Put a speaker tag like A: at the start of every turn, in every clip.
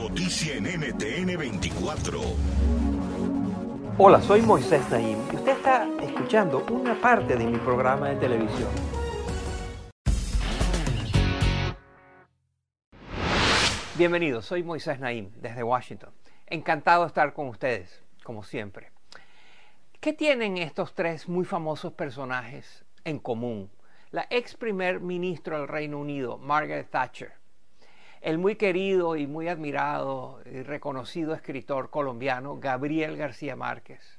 A: Noticia en NTN 24.
B: Hola, soy Moisés Naim y usted está escuchando una parte de mi programa de televisión. Bienvenidos, soy Moisés Naim desde Washington. Encantado de estar con ustedes, como siempre. ¿Qué tienen estos tres muy famosos personajes en común? La ex primer ministro del Reino Unido, Margaret Thatcher, el muy querido y muy admirado y reconocido escritor colombiano Gabriel García Márquez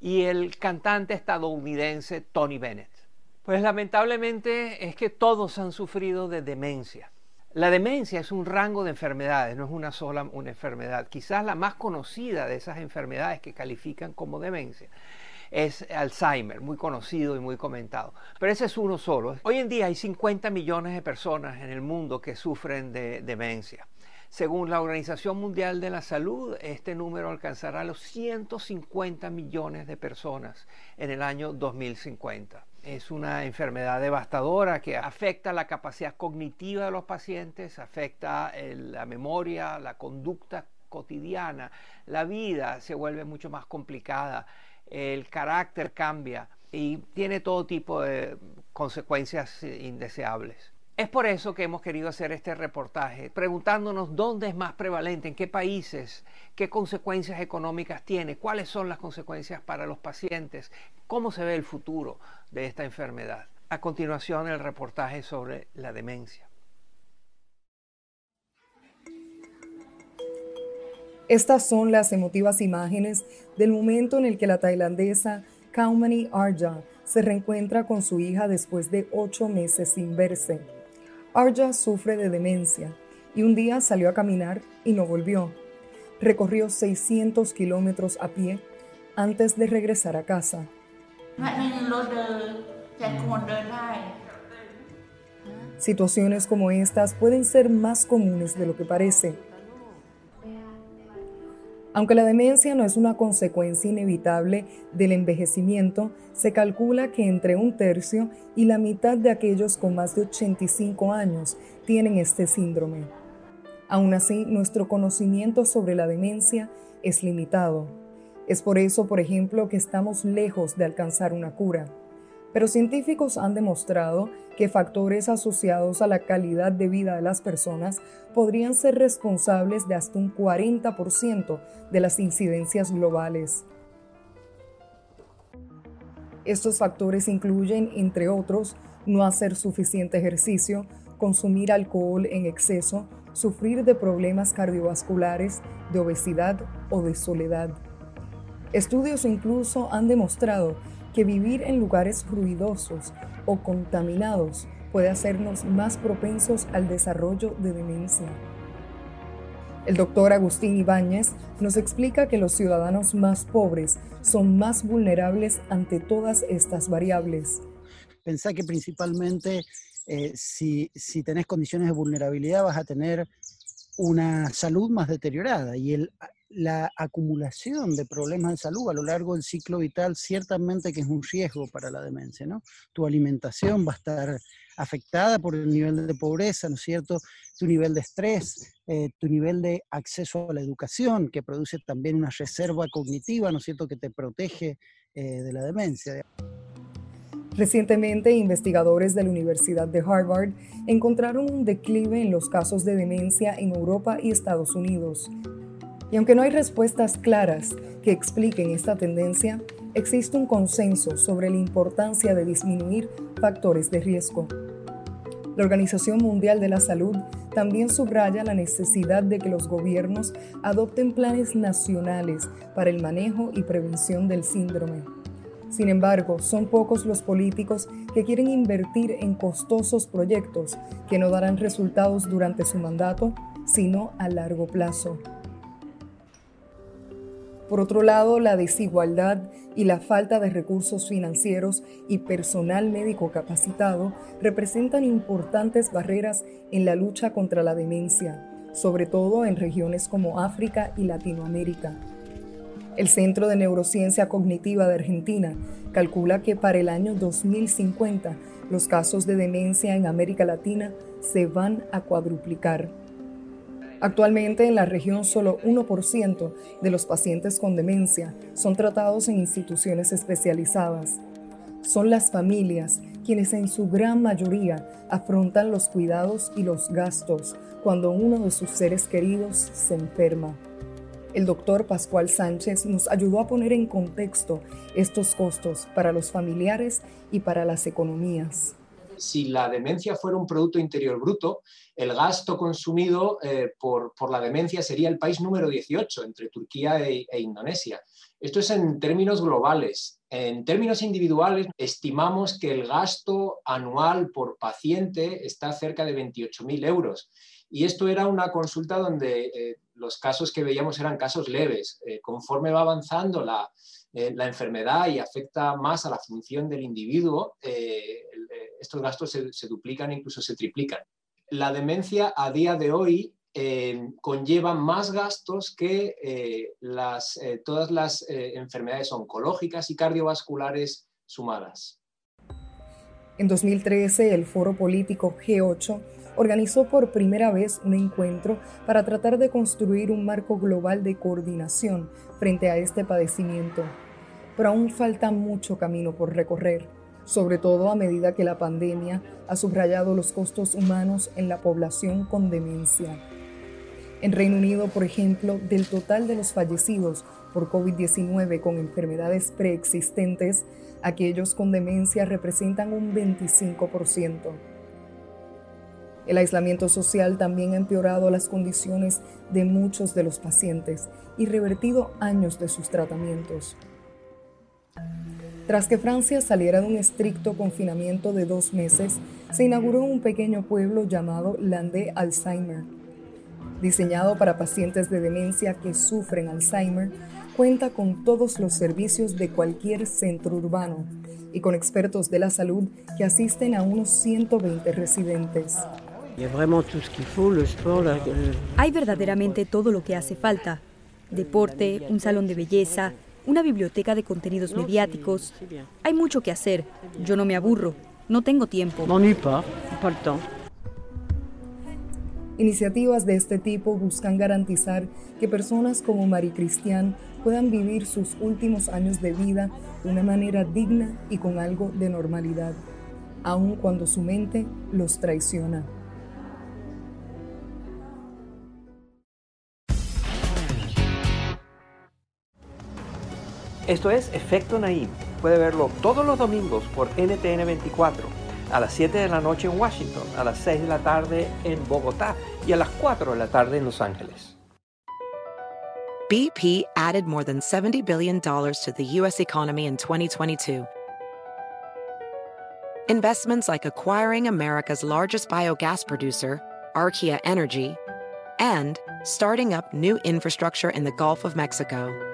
B: y el cantante estadounidense Tony Bennett. Pues lamentablemente es que todos han sufrido de demencia. La demencia es un rango de enfermedades, no es una sola una enfermedad. Quizás la más conocida de esas enfermedades que califican como demencia es Alzheimer, muy conocido y muy comentado. Pero ese es uno solo. Hoy en día hay 50 millones de personas en el mundo que sufren de demencia. Según la Organización Mundial de la Salud, este número alcanzará los 150 millones de personas en el año 2050. Es una enfermedad devastadora que afecta la capacidad cognitiva de los pacientes, afecta la memoria, la conducta cotidiana, la vida se vuelve mucho más complicada, el carácter cambia y tiene todo tipo de consecuencias indeseables. Es por eso que hemos querido hacer este reportaje, preguntándonos dónde es más prevalente, en qué países, qué consecuencias económicas tiene, cuáles son las consecuencias para los pacientes, cómo se ve el futuro de esta enfermedad. A continuación, el reportaje sobre la demencia.
C: Estas son las emotivas imágenes del momento en el que la tailandesa Kaumani Arja se reencuentra con su hija después de ocho meses sin verse. Arja sufre de demencia y un día salió a caminar y no volvió. Recorrió 600 kilómetros a pie antes de regresar a casa. Situaciones como estas pueden ser más comunes de lo que parece. Aunque la demencia no es una consecuencia inevitable del envejecimiento, se calcula que entre un tercio y la mitad de aquellos con más de 85 años tienen este síndrome. Aún así, nuestro conocimiento sobre la demencia es limitado. Es por eso, por ejemplo, que estamos lejos de alcanzar una cura pero científicos han demostrado que factores asociados a la calidad de vida de las personas podrían ser responsables de hasta un 40% de las incidencias globales. Estos factores incluyen, entre otros, no hacer suficiente ejercicio, consumir alcohol en exceso, sufrir de problemas cardiovasculares, de obesidad o de soledad. Estudios incluso han demostrado que vivir en lugares ruidosos o contaminados puede hacernos más propensos al desarrollo de demencia. El doctor Agustín Ibáñez nos explica que los ciudadanos más pobres son más vulnerables ante todas estas variables.
D: Pensá que principalmente eh, si, si tenés condiciones de vulnerabilidad vas a tener una salud más deteriorada y el la acumulación de problemas de salud a lo largo del ciclo vital ciertamente que es un riesgo para la demencia, ¿no? Tu alimentación va a estar afectada por el nivel de pobreza, ¿no es cierto? Tu nivel de estrés, eh, tu nivel de acceso a la educación, que produce también una reserva cognitiva, ¿no es cierto?, que te protege eh, de la demencia.
C: Recientemente, investigadores de la Universidad de Harvard encontraron un declive en los casos de demencia en Europa y Estados Unidos. Y aunque no hay respuestas claras que expliquen esta tendencia, existe un consenso sobre la importancia de disminuir factores de riesgo. La Organización Mundial de la Salud también subraya la necesidad de que los gobiernos adopten planes nacionales para el manejo y prevención del síndrome. Sin embargo, son pocos los políticos que quieren invertir en costosos proyectos que no darán resultados durante su mandato, sino a largo plazo. Por otro lado, la desigualdad y la falta de recursos financieros y personal médico capacitado representan importantes barreras en la lucha contra la demencia, sobre todo en regiones como África y Latinoamérica. El Centro de Neurociencia Cognitiva de Argentina calcula que para el año 2050 los casos de demencia en América Latina se van a cuadruplicar. Actualmente en la región solo 1% de los pacientes con demencia son tratados en instituciones especializadas. Son las familias quienes en su gran mayoría afrontan los cuidados y los gastos cuando uno de sus seres queridos se enferma. El doctor Pascual Sánchez nos ayudó a poner en contexto estos costos para los familiares y para las economías
E: si la demencia fuera un Producto Interior Bruto, el gasto consumido eh, por, la demencia sería el país número 18 entre Turquía e, e, Indonesia. Esto es en términos globales. En términos individuales, estimamos que el gasto anual por paciente está cerca de 28.000 euros. Y esto era una consulta donde eh, los casos que veíamos eran casos leves. Eh, conforme va avanzando la, la, enfermedad y afecta más a la función del individuo, estos gastos se, duplican e incluso se triplican. La demencia a día de hoy eh, conlleva más gastos que eh, las, eh, todas las enfermedades oncológicas y cardiovasculares sumadas.
C: En 2013, el Foro Político G8 organizó por primera vez un encuentro para tratar de construir un marco global de coordinación frente a este padecimiento. Pero aún falta mucho camino por recorrer sobre todo a medida que la pandemia ha subrayado los costos humanos en la población con demencia. En Reino Unido, por ejemplo, del total de los fallecidos por COVID-19 con enfermedades preexistentes, aquellos con demencia representan un 25%. El aislamiento social también ha empeorado las condiciones de muchos de los pacientes y revertido años de sus tratamientos. Tras que Francia saliera de un estricto confinamiento de dos meses, se inauguró un pequeño pueblo llamado Landé Alzheimer. Diseñado para pacientes de demencia que sufren Alzheimer, cuenta con todos los servicios de cualquier centro urbano y con expertos de la salud que asisten a unos 120 residentes.
F: Hay verdaderamente todo lo que hace falta. Deporte, un salón de belleza, una biblioteca de contenidos mediáticos. Hay mucho que hacer. Yo no me aburro. No tengo tiempo.
C: Iniciativas de este tipo buscan garantizar que personas como Marie Cristian puedan vivir sus últimos años de vida de una manera digna y con algo de normalidad, aun cuando su mente los traiciona.
B: Esto es Efecto Naim. Puede verlo todos los domingos por NTN 24, a las 7 de la noche en Washington, a las 6 de la tarde en Bogotá y a las 4 de la tarde en Los Ángeles.
G: BP added more than $70 billion to the U.S. economy in 2022. Investments like acquiring America's largest biogas producer, Archaea Energy, and starting up new infrastructure in the Gulf of Mexico.